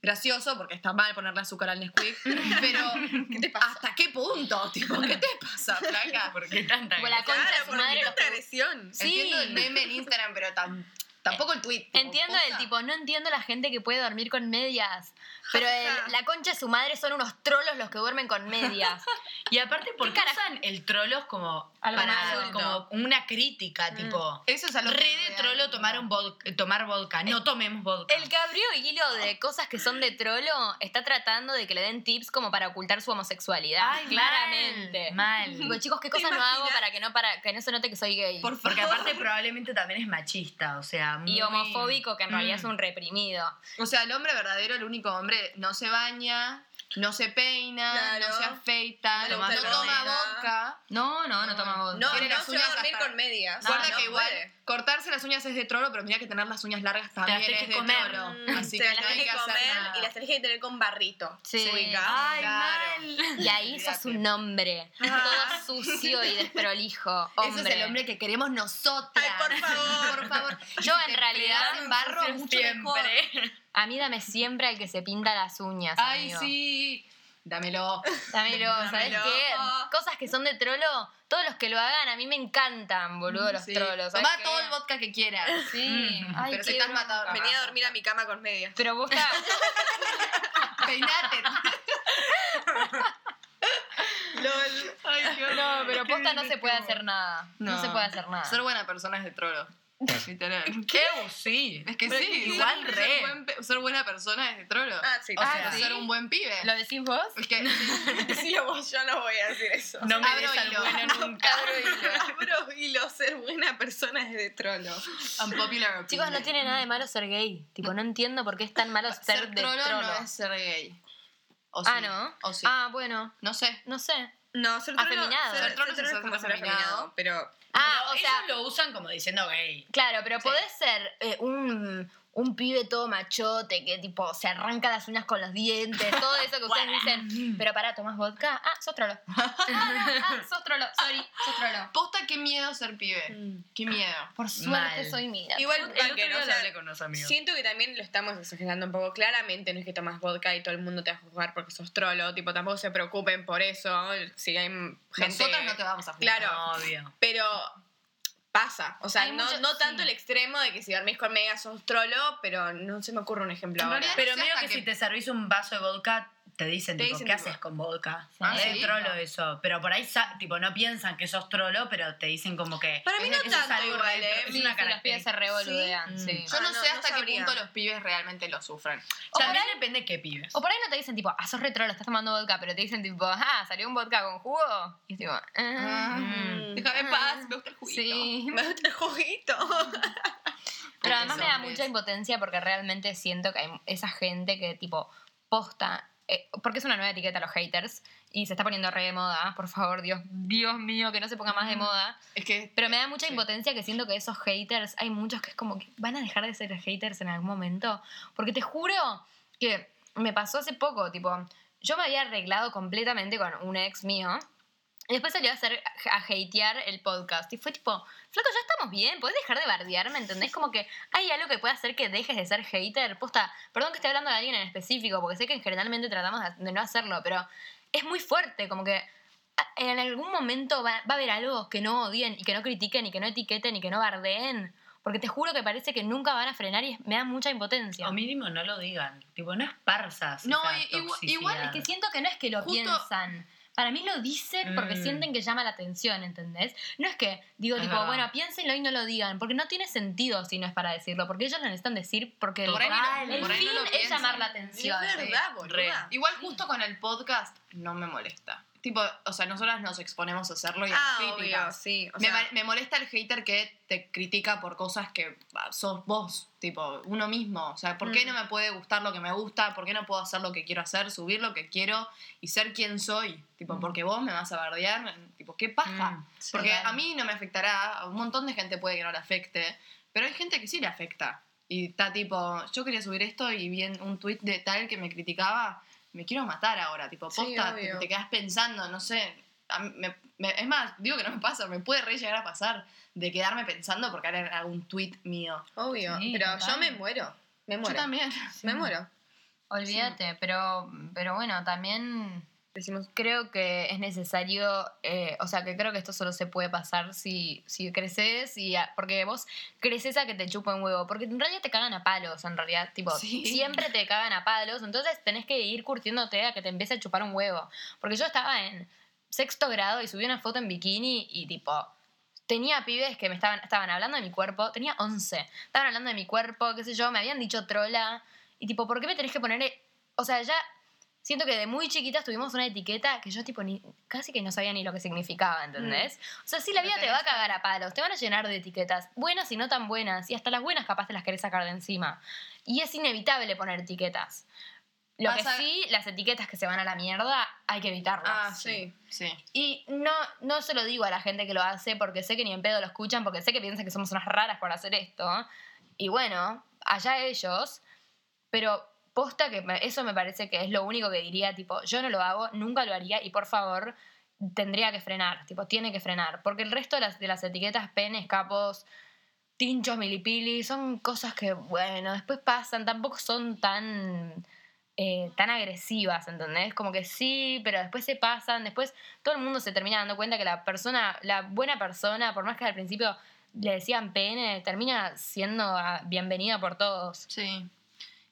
gracioso porque está mal ponerle azúcar al Nesquik. pero, ¿Qué te pasa? ¿hasta qué punto? Tipo, ¿qué te pasa, flaca? ¿Por qué tanta Tipo, la agresión? concha de su ¿por madre los tanta agresión? Sí. Entiendo el meme en Instagram, pero tam- tampoco el tweet. tipo, Entiendo el tipo, no entiendo la gente que puede dormir con medias. Pero el- la concha de su madre son unos trolos los que duermen con medias. Y aparte, ¿por ¿Qué usan el trolo como Algo para como una crítica, Mm. tipo? Eso es algo Re que de trolo tomar, un vodka- tomar vodka, no tomemos vodka. El que abrió hilo de cosas que son de trolo está tratando de que le den tips como para ocultar su homosexualidad. Ay, claramente. Mal. Digo, chicos, ¿qué ¿Te cosas no hago para que no para que no se note que soy gay? Por Porque aparte probablemente también es machista, o sea, muy... y homofóbico, que en realidad Mm. es un reprimido. O sea, el hombre verdadero, el único hombre, no se baña, no se peina, Claro. no se afeita, No no, toma vodka. No, no, no toma vodka. No, no las se va a dormir hasta- con medias. Guarda no que igual puede. Cortarse las uñas es de trolo, pero mira que tener las uñas largas también las tenés es que de comer. trolo. Mm, Así te que las no hay tenés que que hacer comer nada. y las tenés que tener con barrito. Sí. Ay, mal. Y ahí sos un hombre, todo sucio y desprolijo. Hombre. Ese es el hombre que queremos nosotras. Ay, por favor. por favor. Yo en te realidad en barro mucho mejor. A mí dame siempre al que se pinta las uñas. Ay, amigo. sí. Dámelo. Dámelo, ¿sabes Dámelo. qué? Cosas que son de trolo, todos los que lo hagan a mí me encantan, boludo, los Sí. trolos. ¿sabes Toma todo el vodka que quieras. Sí. Mm. Ay, Pero si estás bronca. matado, Venía a dormir a mi cama con medias. Pero vos está- Peinate. LOL. Ay, qué No, pero posta no se puede hacer nada. No, se puede hacer nada. Ser buena persona es de trolo. Literal. ¿Qué? Sí. Es que Pero sí, que igual ser, re. buen ser buena persona es de trolo. Ah, sí. o sea, claro. ser un buen pibe. ¿Lo decís vos? Es que Sí, vos, yo no voy a decir eso. No me Abro des bueno nunca. Abro hilo. Abro hilo. Ser buena persona es de trolo. unpopular opinion. Chicos, no tiene nada de malo ser gay. Tipo, no entiendo por qué es tan malo ser, ser de trolo, trolo. no es ser gay. O Ah, sí. ¿no? O sí. Ah, bueno. No sé. No sé. No, ser Afeminado. Ser, Ser trolo ser es trolo es como afeminado, afeminado. pero... Ah, Pero o sea, ellos lo usan como diciendo gay. Claro, pero podés ser eh, un, un pibe todo machote que tipo se arranca las uñas con los dientes, todo eso que ustedes dicen. Pero pará, ¿tomás vodka? Ah, sos trolo. ah, sos trolo, sorry, sos trolo. Posta, qué miedo ser pibe. Qué miedo. Por suerte Mal. soy mía. Igual, El otro banquen, día o lo sea, hablé con unos amigos. Siento que también lo estamos exagerando un poco. Claramente no es que tomas vodka y todo el mundo te va a juzgar porque sos trolo. Tipo, tampoco se preocupen por eso. Si hay gente... Nosotras no te vamos a juzgar. Claro. Obvio. Pero pasa. O sea, Hay no, mucho- no tanto sí. el extremo de que si dormís con megas sos trolo, pero no se me ocurre un ejemplo En ahora. realidad, Pero medio que- si te servís un vaso de vodka, te dicen, Te tipo, dicen, ¿qué tipo, haces con vodka? Ah, es sí. trolo eso. Pero por ahí, tipo, no piensan que sos trolo, pero te dicen como que... Para mí no es tanto igual, ¿eh? es Sí, una sí, los pibes se revoludean, Sí. sí. Yo Ah, no, no, sé no hasta qué punto los pibes realmente lo sufren. También depende qué pibes. O por ahí no te dicen tipo, ah, sos re trolo, estás tomando vodka, pero te dicen tipo, ah, salió un vodka con jugo. Y es tipo, ah, Mm. Déjame en paz, me gusta el juguito. sí. Me gusta el juguito. Pero además me da mucha impotencia porque realmente siento que hay esa gente que tipo posta, eh, porque es una nueva etiqueta los haters y se está poniendo re de moda, por favor, Dios, Dios mío, que no se ponga más de moda. Es que Pero me da mucha Sí. impotencia que siento que esos haters, hay muchos que es como que van a dejar de ser haters en algún momento. Porque te juro que me pasó hace poco, tipo, yo me había arreglado completamente con un ex mío. Y después salió a hacer a hatear el podcast. Y fue tipo, flaco, ya estamos bien, podés dejar de bardearme, ¿entendés? Como que hay algo que puede hacer que dejes de ser hater. Posta, perdón que esté hablando de alguien en específico, porque sé que generalmente tratamos de- no hacerlo, pero es muy fuerte, como que en algún momento va, va a haber algo que no odien y que no critiquen y que no etiqueten y que no bardeen. Porque te juro que parece que nunca van a frenar y me da mucha impotencia. O mínimo no lo digan. Tipo, no esparzas No, esa igual- Es que siento que no es que lo Justo- piensan. Para mí lo dicen porque Mm. sienten que llama la atención, ¿entendés? No es que digo, Es tipo, verdad. bueno, piénsenlo y no lo digan, porque no tiene sentido si no es para decirlo, porque ellos lo necesitan decir porque Por ahí no- el por ahí fin no lo es llamar la Es atención. verdad, boluda. igual justo con el podcast no me molesta. Tipo, o sea, nosotras nos exponemos a hacerlo y a Ah, las obvio, sí. O me, sea, me molesta el hater que te critica por cosas que ah, sos vos, tipo, uno mismo. O sea, ¿por qué Mm. no me puede gustar lo que me gusta? ¿Por qué no puedo hacer lo que quiero hacer? Subir lo que quiero y ser quien soy. Tipo, Mm. porque vos me vas a bardear. Tipo, ¿qué paja? Mm, sí. porque Total. a mí no me afectará, a un montón de gente puede que no le afecte, pero hay gente que sí le afecta. Y está tipo, yo quería subir esto y vi un tweet de tal que me criticaba, me quiero matar ahora. Tipo, Sí, posta, te, quedas pensando, no sé. a mí me- me- es más, digo que no me pasa, me puede re llegar a pasar de quedarme pensando porque era algún tweet mío. obvio. Sí, pero total. yo me muero. Me muero. Yo también. Me muero. Olvídate, pero, pero bueno, también Decimos, creo que es necesario, eh, o sea, que creo que esto solo se puede pasar si, si creces y a- porque vos creces a que te chupen huevo, porque en realidad te cagan a palos, en realidad, tipo, Sí. siempre te cagan a palos, entonces tenés que ir curtiéndote a que te empiece a chupar un huevo, porque yo estaba en sexto grado y subí una foto en bikini y tipo... Tenía pibes que me estaban, estaban hablando de mi cuerpo, tenía 11, estaban hablando de mi cuerpo, qué sé yo, me habían dicho trola, y tipo, ¿por qué me tenés que poner, e-? o sea, ya siento que de muy chiquitas tuvimos una etiqueta que yo tipo ni, casi que no sabía ni lo que significaba, ¿entendés? O sea, sí, la vida te va a cagar a palos, te van a llenar de etiquetas, buenas y no tan buenas, y hasta las buenas capaz te las querés sacar de encima. Y es inevitable poner etiquetas. Lo que sí, las etiquetas que se van a la mierda, hay que evitarlas. ah, sí. Sí. Y no, no se lo digo a la gente que lo hace porque sé que ni en pedo lo escuchan, porque sé que piensan que somos unas raras por hacer esto. Y bueno, allá ellos, pero posta que eso me parece que es lo único que diría, tipo, yo no lo hago, nunca lo haría y por favor tendría que frenar, tipo, tiene que frenar, porque el resto de las, de las etiquetas, penes, capos, tinchos, milipili, son cosas que, bueno, después pasan, tampoco son tan... eh, tan agresivas, ¿entendés? Como que sí, pero después se pasan, después todo el mundo se termina dando cuenta que la persona, la buena persona, por más que al principio le decían pene, termina siendo ah, bienvenida por todos. Sí.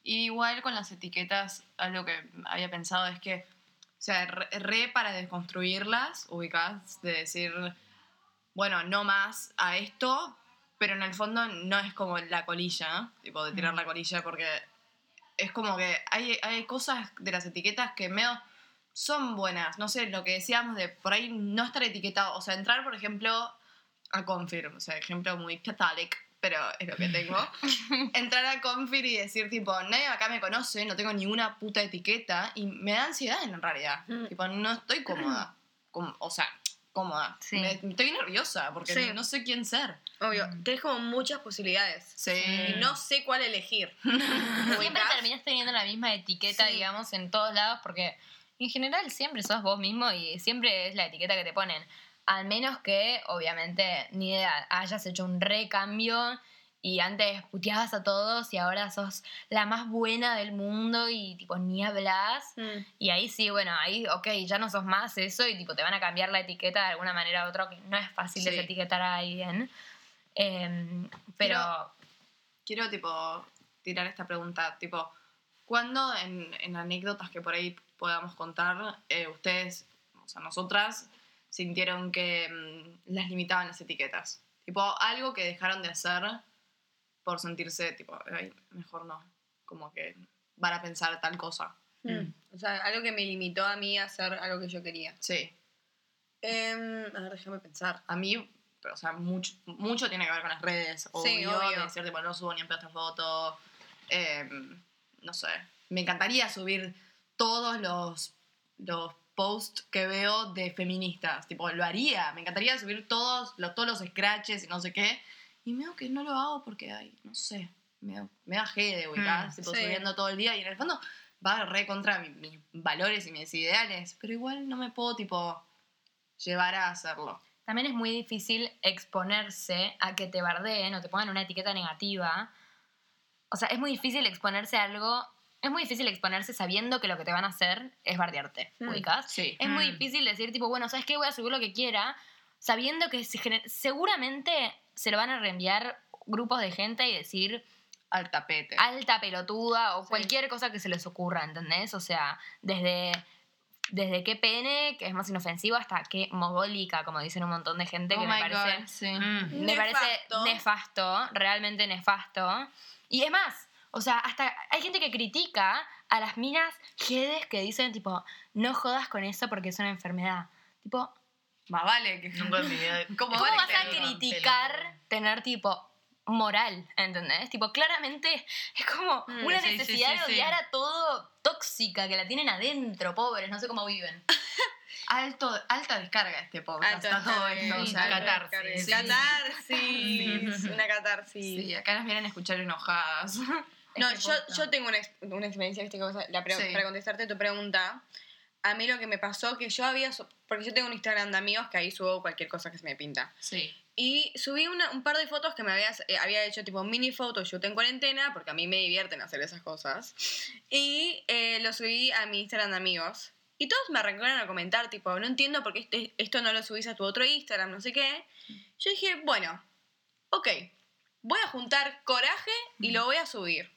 Y igual con las etiquetas, algo que había pensado es que, o sea, re, re para desconstruirlas, ubicás, de decir, bueno, no más a esto, pero en el fondo no es como la colilla, ¿no? tipo de tirar la colilla, porque es como que hay, hay cosas de las etiquetas que medio son buenas. No sé, lo que decíamos de por ahí no estar etiquetado, o sea, entrar, por ejemplo, a Confirm, o sea, ejemplo muy catholic, pero es lo que tengo. Entrar a Confir y decir, tipo, nadie acá me conoce, no tengo ninguna puta etiqueta y me da ansiedad en realidad. Mm. Tipo, no estoy cómoda. Como- o sea, cómoda. Sí. Me- estoy nerviosa porque Sí. no sé quién ser. Obvio. Tenés como muchas posibilidades. Sí. Y no sé cuál elegir. Siempre ¿Ubicás? terminás teniendo la misma etiqueta, Sí. digamos, en todos lados, porque en general siempre sos vos mismo y siempre es la etiqueta que te ponen. Al menos que, obviamente, ni idea, hayas hecho un recambio y antes puteabas a todos y ahora sos la más buena del mundo y tipo ni hablas. Mm. Y ahí sí, bueno, ahí, ok, ya no sos más eso y tipo te van a cambiar la etiqueta de alguna manera u otra, que no es fácil Sí. desetiquetar a alguien. Em, pero Quiero- Quiero, tipo, tirar esta pregunta, tipo, ¿cuándo en, en anécdotas que por ahí podamos contar, eh, ustedes, o sea, nosotras, sintieron que mm, las limitaban las etiquetas? Tipo, algo que dejaron de hacer por sentirse, tipo, "Ay, mejor no, como que van a pensar tal cosa. Mm. O sea, algo que me limitó a mí a hacer algo que yo quería. Sí, Em, a ver, déjame pensar. a mí, pero, o sea, mucho, mucho tiene que ver con las redes. Sí, obvio, obvio. de decir, tipo, no subo ni en pedo esta foto. em, no sé. Me encantaría subir todos los, los posts que veo de feministas. Tipo, lo haría. Me encantaría subir todos los, todos los scratches y no sé qué. Y veo que no lo hago porque, ay, no sé. Me, me da de ubicás, Mm, tipo, sí. subiendo todo el día. Y en el fondo va re contra mi- mis valores y mis ideales. Pero igual no me puedo, tipo, llevar a hacerlo. También es muy difícil exponerse a que te bardeen o te pongan una etiqueta negativa. O sea, es muy difícil exponerse a algo. Es muy difícil exponerse sabiendo que lo que te van a hacer es bardearte, Mm. ¿ubicas? Sí. Es muy Mm. difícil decir, tipo, bueno, ¿sabes qué? Voy a subir lo que quiera, sabiendo que se gener- seguramente se lo van a reenviar grupos de gente y decir Al tapete. alta pelotuda o Sí. cualquier cosa que se les ocurra, ¿entendés? O sea, desde, desde qué pene, que es más inofensivo, hasta qué mogólica, como dicen un montón de gente, que oh me parece God, sí. Mm. me parece nefasto, realmente nefasto. Y es más, O sea, hasta hay gente que critica a las minas jedes que dicen, tipo, no jodas con eso porque es una enfermedad. Tipo, Más vale que. Nunca en mi vida. ¿Cómo ¿cómo vale vas a criticar tener, tipo, moral? ¿Entendés? Tipo, claramente es como Mm, una sí, necesidad sí, de sí. odiar a todo tóxica, que la tienen adentro, pobres, no sé cómo viven. Alto, alta descarga este podcast. Está todo descarga, esto. o sí, sea, catarsis. sí. Catarsis. Una catarsis. Sí, acá nos vienen a escuchar enojadas. No, Este yo, yo tengo una, una experiencia, ¿viste? La Sí. para contestarte tu pregunta. A mí lo que me pasó que yo había... Porque yo tengo un Instagram de amigos que ahí subo cualquier cosa que se me pinta. Sí. Y subí una- un par de fotos que me habías, eh, había hecho tipo mini photoshoot en cuarentena, porque a mí me divierten hacer esas cosas. Y eh, lo subí a mi Instagram de amigos. Y todos me arrancaron a comentar, tipo, no entiendo por qué este- esto no lo subís a tu otro Instagram, no sé qué. Yo dije, bueno, ok, voy a juntar coraje y lo voy a subir.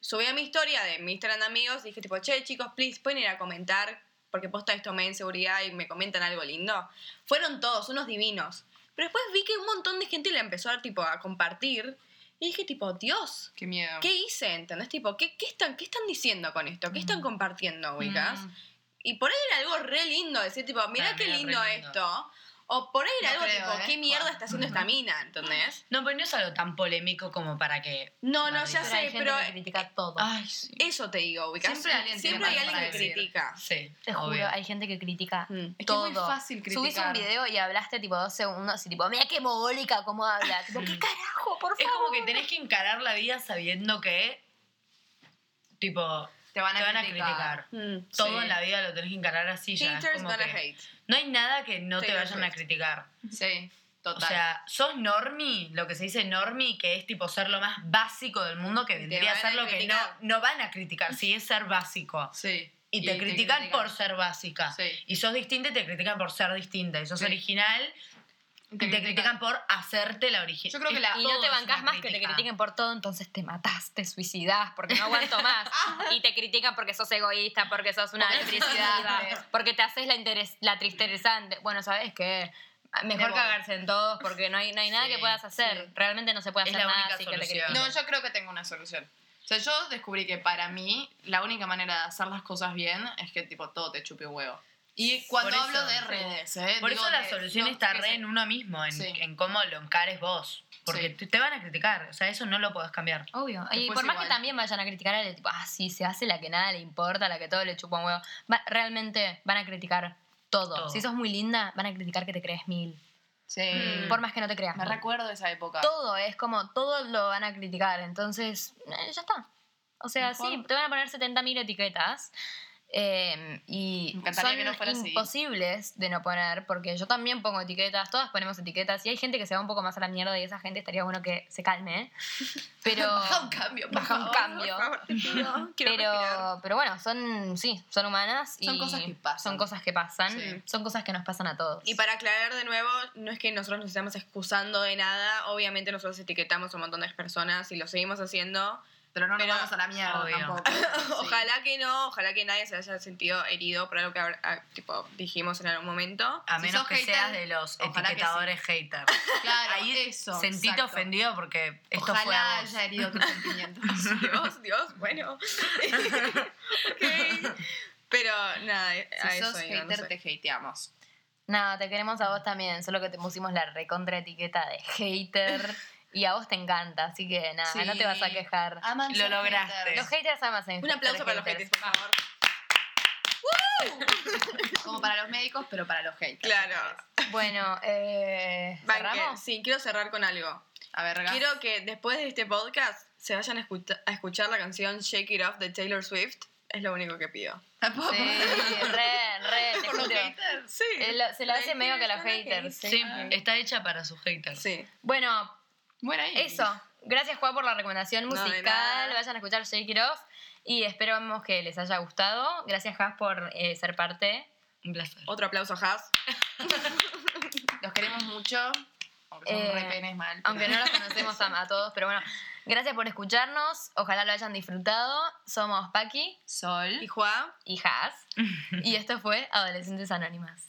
Subí a mi historia de mi Instagram de amigos y dije, tipo, che, chicos, please, pueden ir a comentar, porque posta esto me da inseguridad y me comentan algo lindo. Fueron todos, unos divinos. Pero después vi que un montón de gente le empezó a, tipo, a compartir. Y dije, tipo, Dios, Qué miedo. ¿qué hice? ¿Entendés? Tipo, ¿qué, qué, están, ¿qué están diciendo con esto? ¿Qué están compartiendo, ubicas? Mm. Y por ahí era algo re lindo, decir, tipo, mira Para qué lindo. esto. O por ahí era No algo creo, tipo, ¿eh? ¿qué mierda está haciendo esta mina? ¿Entendés? No, pero no es algo tan polémico como para que. No, no, ya Pero hay sé, pero que critica todo. Ay, sí. eso te digo, ubicas. Siempre alguien Siempre hay algo alguien que decir. critica. Sí. Te obvio. juro, hay gente que critica Mm. Es que todo. es muy fácil criticar. Subís un video y hablaste tipo dos segundos y tipo, mira qué mogólica cómo habla. Tipo, ¿qué carajo, por favor? Es como que tenés que encarar la vida sabiendo que. Tipo. Te van a, te van a criticar. Mm. Todo Sí. en la vida lo tenés que encarar así ya. es como gonna que hate. No hay nada que no te vayan a criticar. Sí, O total. sea, sos normie, lo que se dice normie, que es tipo ser lo más básico del mundo, que vendría a ser a lo que no, no van a criticar, sí es ser básico. sí. Y te critican por ser básica. Sí. Y sos distinta y te critican por ser distinta. Y sos Sí. original y te critican por hacerte la original. Yo creo que la- Y no te bancás más que te critiquen por todo, entonces te matás, te suicidás, porque no aguanto más. y te critican porque sos egoísta, porque sos una depresiva, triste. porque te haces la, interes la. Bueno, ¿sabes qué? Mejor voy. cagarse en todos porque no hay, no hay nada Sí, que puedas hacer. sí. Realmente no se puede Es hacer la nada única así que te solución. critiquen. No, yo creo que tengo una solución. O sea, yo descubrí que para mí la única manera de hacer las cosas bien es que tipo todo te chupe un huevo. Y cuando Por hablo eso, de redes, ¿eh? Por Digo eso la de- solución no, está re en uno mismo, en, Sí. en cómo lo encares vos. Porque Sí. te, van a criticar, o sea, eso no lo podés cambiar. Obvio. Y Después por más que igual. también vayan a criticar a tipo, ah, sí, se hace la que nada le importa, la que todo le chupa un huevo. Va- realmente van a criticar todo. Todo. Si sos muy linda, van a criticar que te crees mil. Sí. Mm. Por más que no te creas. Me recuerdo de esa época. Todo es como, todo lo van a criticar. Entonces, eh, ya está. O sea, Mejor. sí, te van a poner 70.000 etiquetas. Eh, y son que no fuera así. imposibles de no poner, porque yo también pongo etiquetas, todas ponemos etiquetas, y hay gente que se va un poco más a la mierda y esa gente estaría bueno que se calme, ¿eh? pero... Baja un cambio, Baja un favor. cambio. Por favor. Pero, pero bueno, son, sí, son humanas Son y cosas que pasan. son cosas que pasan, Sí. son cosas que nos pasan a todos. Y para aclarar de nuevo, no es que nosotros nos estamos excusando de nada. Obviamente nosotros etiquetamos a un montón de personas y lo seguimos haciendo. Pero no nos Pero- vamos a la mierda Obvio. tampoco. Sí. Ojalá que no, ojalá que nadie se haya sentido herido por algo que ah, tipo, dijimos en algún momento. A Si menos que hater, seas de los ojalá que ete haters. Claro, Ahí eso. sentite exacto. ofendido porque esto Ojalá fue a vos. haya herido tus sentimientos. Dios, Dios, bueno. Ok. Pero nada, a si eso sos digo, no hater, sé. te hateamos. Nada, te queremos a vos también, solo que te pusimos la recontra etiqueta de hater y a vos te encanta, así que nada, Sí. no te vas a quejar. Aman Lo lograste. haters. Los haters aman Un aplauso para los haters, por favor. Como para los médicos, pero para los haters. Claro. Bueno, eh, ¿cerramos? sí, quiero cerrar con algo. A ver, Regas. Quiero que después de este podcast se vayan a, escucha- a escuchar la canción Shake It Off de Taylor Swift. Es lo único que pido. Sí, re, re, te Por los juro. haters. Sí. Eh, lo- se lo hace medio que a los haters. Sí, está hecha para sus haters. Sí. Bueno, Bueno, ahí. eso. Gracias, Juan, por la recomendación No, musical. nada. Vayan a escuchar Shake It Off. Y esperamos que les haya gustado. Gracias, Has, por eh, ser parte. Un placer. Otro aplauso, Has. Los queremos mucho. Aunque son Eh, re penes mal. Aunque no los conocemos a, a todos, pero bueno. Gracias por escucharnos. Ojalá lo hayan disfrutado. Somos Paki Sol. Y Juan. y Has. y esto fue Adolescentes Anónimas.